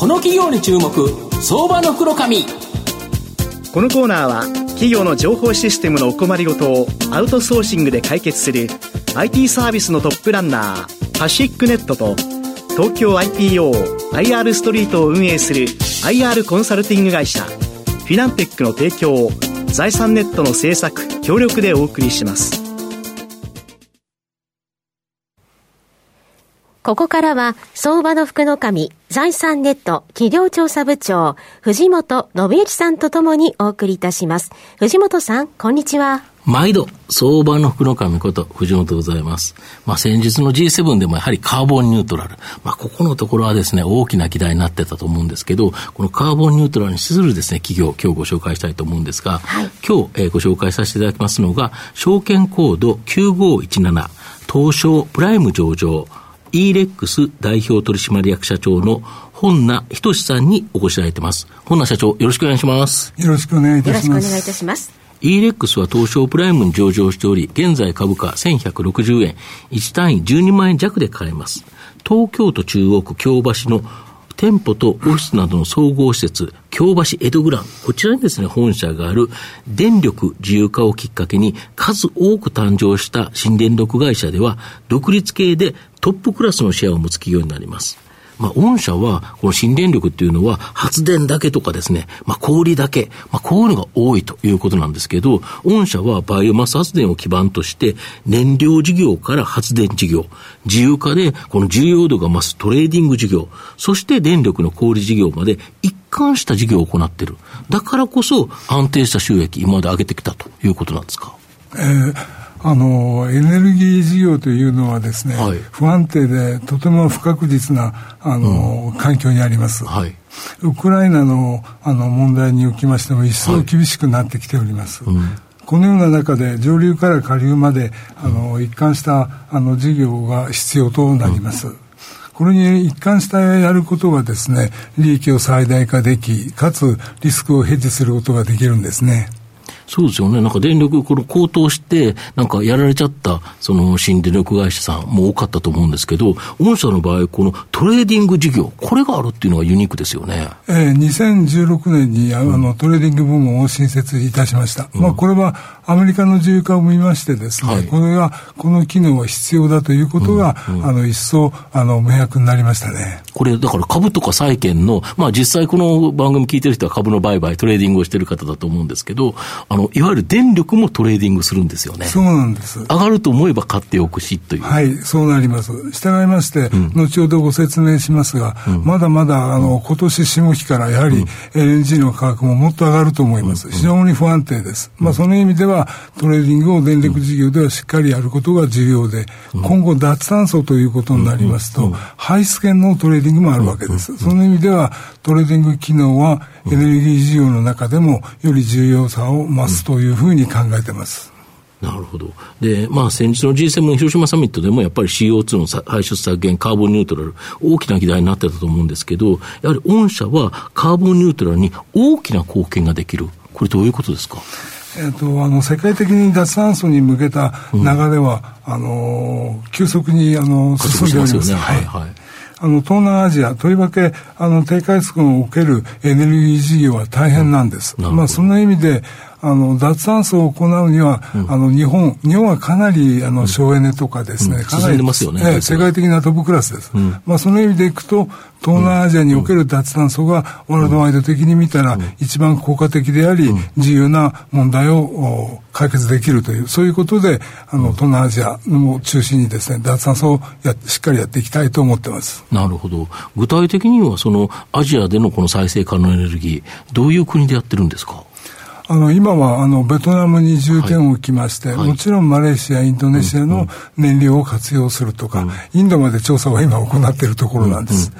この企業に注目相場の袋紙このコーナーは企業の情報システムのお困りごとをアウトソーシングで解決する IT サービスのトップランナーパシックネットと東京 IPOIR ストリートを運営する IR コンサルティング会社フィナンテックの提供を財産ネットの制作協力でお送りします。ここからは、相場の福の神、財産ネット企業調査部長、藤本信之さんとともにお送りいたします。藤本さん、こんにちは。毎度、相場の福の神こと、藤本でございます。まあ、先日の G7 でもやはりカーボンニュートラル。まあ、ここのところはですね、大きな議題になってたと思うんですけど、このカーボンニュートラルに資するですね、企業、今日ご紹介したいと思うんですが、はい、今日、えー、ご紹介させていただきますのが、証券コード9517、東証プライム上場、e レックス代表取締役社長の本名仁さんにお越しいただいてます。本名社長、よろしくお願いします。よろしくお願いいたします。よろしくお願いいたします。e レックスは東証プライムに上場しており、現在株価1160円、1単位12万円弱で買えます。東京都中央区京橋の店舗とオフィスなどの総合施設、京橋江戸グラン、こちらにですね、本社がある電力自由化をきっかけに数多く誕生した新電力会社では、独立系でトップクラスのシェアを持つ企業になります。まあ、御社は、この新電力っていうのは、発電だけとかですね、まあ、小売だけ、まあ、こういうのが多いということなんですけど、御社はバイオマス発電を基盤として、燃料事業から発電事業、自由化でこの重要度が増すトレーディング事業、そして電力の小売事業まで一貫した事業を行っている。だからこそ安定した収益、今まで上げてきたということなんですか？えーあのエネルギー事業というのはですね、はい、不安定でとても不確実なあの、うん、環境にあります、はい、ウクライナのあの問題におきましても一層厳しくなってきております、はいうん、このような中で上流から下流まであの一貫したあの事業が必要となります、うん。これに一貫してやることがですね、利益を最大化でき、かつリスクをヘッジすることができるんですね。そうですよね。なんか電力、この高騰して、なんかやられちゃった、その新電力会社さんも多かったと思うんですけど、御社の場合、このトレーディング事業、これがあるっていうのはユニークですよね。えー、2016年にあの、トレーディング部門を新設いたしました。うん、まあ、これはアメリカの自由化を見ましてですね、はい、これが、この機能は必要だということが、うんうん、あの、一層、あの、明白になりましたね。これ、だから株とか債券の、まあ実際この番組聞いてる人は株の売買、トレーディングをしてる方だと思うんですけど、あの、いわゆる電力もトレーディングするんですよね。そうなんです。上がると思えば買っておくしという。はい、そうなります。従いまして、うん、後ほどご説明しますが、うん、まだまだ、あの、今年下期からやはり LNG の価格ももっと上がると思います。非常に不安定です。まあその意味では、トレーディングを電力事業ではしっかりやることが重要で、今後脱炭素ということになりますと、排出権のトレーディングもあるわけです。その意味では、トレーディング機能はエネルギー事業の中でもより重要さを増すというふうに考えてます。なるほど。で、まあ先日の G7 広島サミットでもやっぱり CO2 の排出削減、カーボンニュートラル、大きな議題になってたと思うんですけど、やはり御社はカーボンニュートラルに大きな貢献ができる。これどういうことですか？えーと、あの世界的に脱炭素に向けた流れは、うん、あの急速にあの進んでおります。あの、東南アジア、とりわけ、あの、低下率におけるエネルギー事業は大変なんです。うん、まあ、そんな意味で、あの、脱炭素を行うには、うん、あの、日本、日本はかなり、あの、省エネとかですね、うん、かなり、ね、え世界的なトップクラスです。まあ、その意味でいくと、東南アジアにおける脱炭素がワールドワイド的に見たら一番効果的であり、自由な問題を解決できるという、そういうことで、あの、東南アジアを中心にですね、脱炭素をやしっかりやっていきたいと思ってます。なるほど。具体的には、その、アジアでのこの再生可能エネルギー、どういう国でやってるんですか？あの今はあのベトナムに重点を置きまして、はい、もちろんマレーシア、インドネシアの燃料を活用するとか、うん、インドまで調査を今行っているところなんです。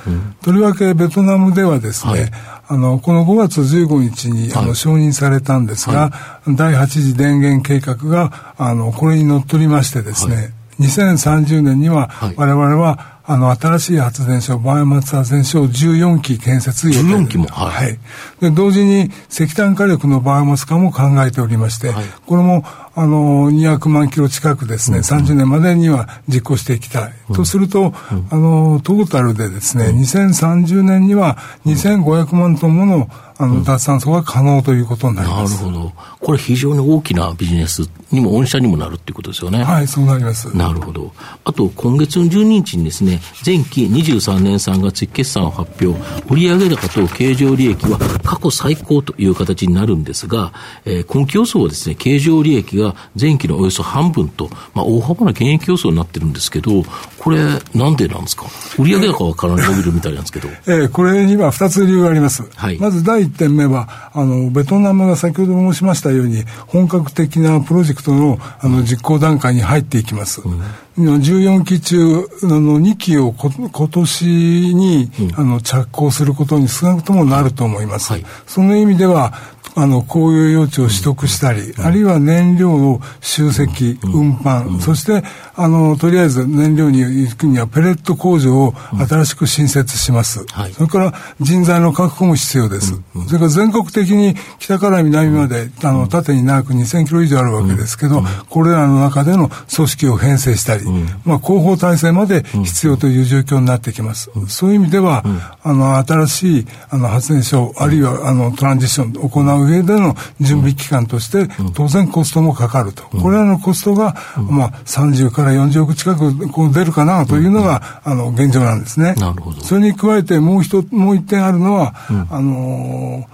とりわけベトナムではですね、はい、あのこの5月15日にあの承認されたんですが、第8次電源計画があのこれにのっとりましてですね、2030年には我々はあの、新しい発電所、バイオマス発電所を14基建設予定。14基も、はい、はい。で、同時に石炭火力のバイオマス化も考えておりまして、はい、これも、あの、200万キロ近くですね、うん、30年までには実行していきたい。うん、とすると、うん、あの、トータルでですね、2030年には2500万トンものあの、脱炭素が可能ということになります。なるほど。これ非常に大きなビジネスにも、御社にもなるっていうことですよね。はい、そうなります。なるほど。あと、今月の12日にですね、前期23年3月期決算を発表、売上高と経常利益は過去最高という形になるんですが、えー、今期予想はですね、経常利益が前期のおよそ半分と、まあ、大幅な減益予想になってるんですけど、これ、なんでなんですか？売上高はかなり伸びるみたいなんですけど。えー、これには2つ理由があります。はい。まず第1点目は、あの、ベトナムが先ほど申しましたように、本格的なプロジェクトのあの実行段階に入っていきます。うん14期中あの2期をこ今年に、うん、あの着工することに少なくともなると思います。はい、その意味ではあの、公用用地を取得したり、あるいは燃料を集積、運搬、そして、あの、とりあえず燃料に行くにはペレット工場を新しく新設します。それから人材の確保も必要です。それから全国的に北から南まで、あの、縦に長く2000キロ以上あるわけですけど、これらの中での組織を編成したり、まあ、広報体制まで必要という状況になってきます。そういう意味では、あの、新しい、あの、発電所、あるいは、あの、トランジションを行う上での準備期間として、当然コストもかかると。これらのコストが、まあ、30から40億近くこう出るかなというのが、あの、現状なんですね。なるほど。それに加えて、もう一、もう一点あるのは、あの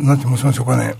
なんて申しましょうかね。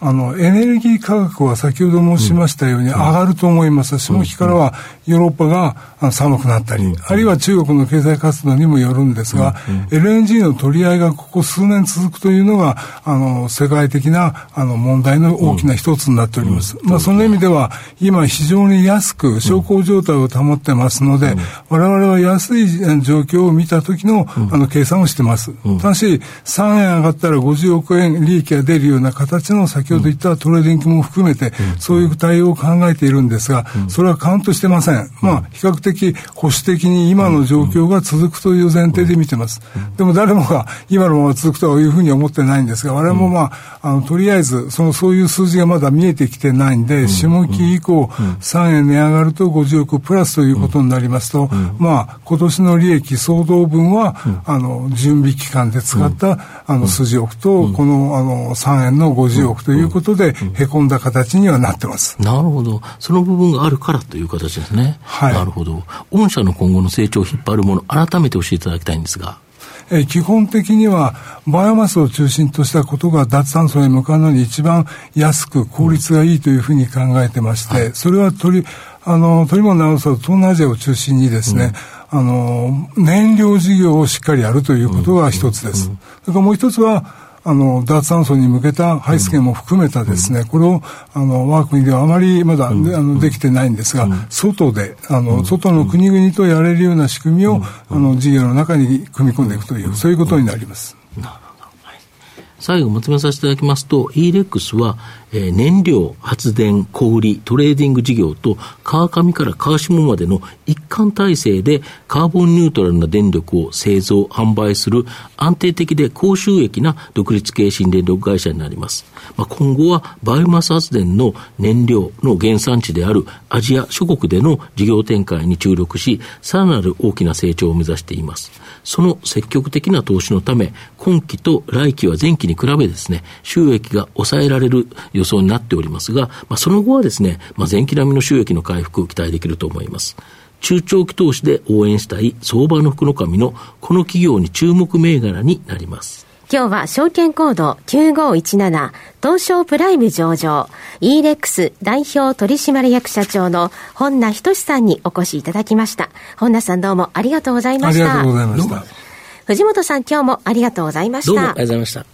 あの、エネルギー価格は先ほど申しましたように上がると思います。下期からはヨーロッパが寒くなったり、あるいは中国の経済活動にもよるんですが、LNG の取り合いがここ数年続くというのが、あの、世界的なあの問題の大きな一つになっております。まあ、その意味では、今非常に安く小康状態を保ってますので、我々は安い状況を見た時のあの計算をしてます。ただし、3円上がったら50億円利益が出るような形の先ほど言ったトレーディングも含めて、そういう対応を考えているんですが、それはカウントしてません。ん。まあ、比較的保守的に今の状況が続くという前提で見てます。でも誰もが今のまま続くというふうに思ってないんですが、我々もまあ、あの、とりあえず、その、そういう数字がまだ見えてきてないんで、下期以降、3円値上がると50億プラスということになりますと、まあ、今年の利益総動分は、あの、準備期間で使った、あの、数字億と、この、あの、3円の50億ということで、へこんだ形にはなってます。なるほど。その部分があるからという形ですね。はい、なるほど。御社の今後の成長を引っ張るもの、改めて教えていただきたいんですが。え基本的にはバイオマスを中心としたことが脱炭素へ向かうのに一番安く効率がいいというふうに考えてまして、はい、それは取り、あの、取り物直すと東南アジアを中心にですね、うん、あの、燃料事業をしっかりやるということが一つです。それからもう一つは、あの、脱炭素に向けた排出権も含めたですね、うん、これを、あの、我が国ではあまりまだ、うん、あの、できてないんですが、うん、外で、あの、外の国々とやれるような仕組みを、あの、事業の中に組み込んでいくという、そういうことになります。最後まとめさせていただきますと、EREX は、えー、燃料、発電、小売、トレーディング事業と、川上から川下までの一貫体制でカーボンニュートラルな電力を製造、販売する安定的で高収益な独立系新電力会社になります。まあ、今後はバイオマス発電の燃料の原産地であるアジア諸国での事業展開に注力し、さらなる大きな成長を目指しています。その積極的な投資のため、今期と来期は前期にに比べですね、収益が抑えられる予想になっておりますが、まあ、その後はですね、まあ、前期並みの収益の回復を期待できると思います。中長期投資で応援したい相場の福の神のこの企業に注目銘柄になります。今日は証券コード9517東証プライム上場 e-rex 代表取締役社長の本名仁さんにお越しいただきました。本名さんどうもありがとうございました。ありがとうございました。藤本さん今日もありがとうございました。どうもありがとうございました。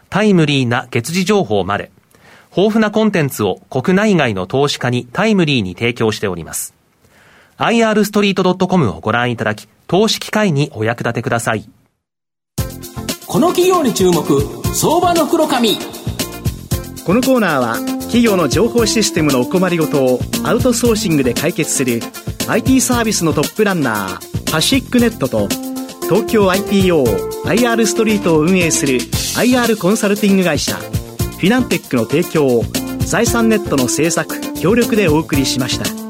タイムリーな月次情報まで、豊富なコンテンツを国内外の投資家にタイムリーに提供しております。irstreet.com をご覧いただき、投資機会にお役立てください。この企業に注目、相場の黒髪。このコーナーは、企業の情報システムのお困りごとをアウトソーシングで解決する IT サービスのトップランナー、パシックネットと、東京 IPO、IR ストリートを運営する IR コンサルティング会社、フィナンテックの提供を財産ネットの制作、協力でお送りしました。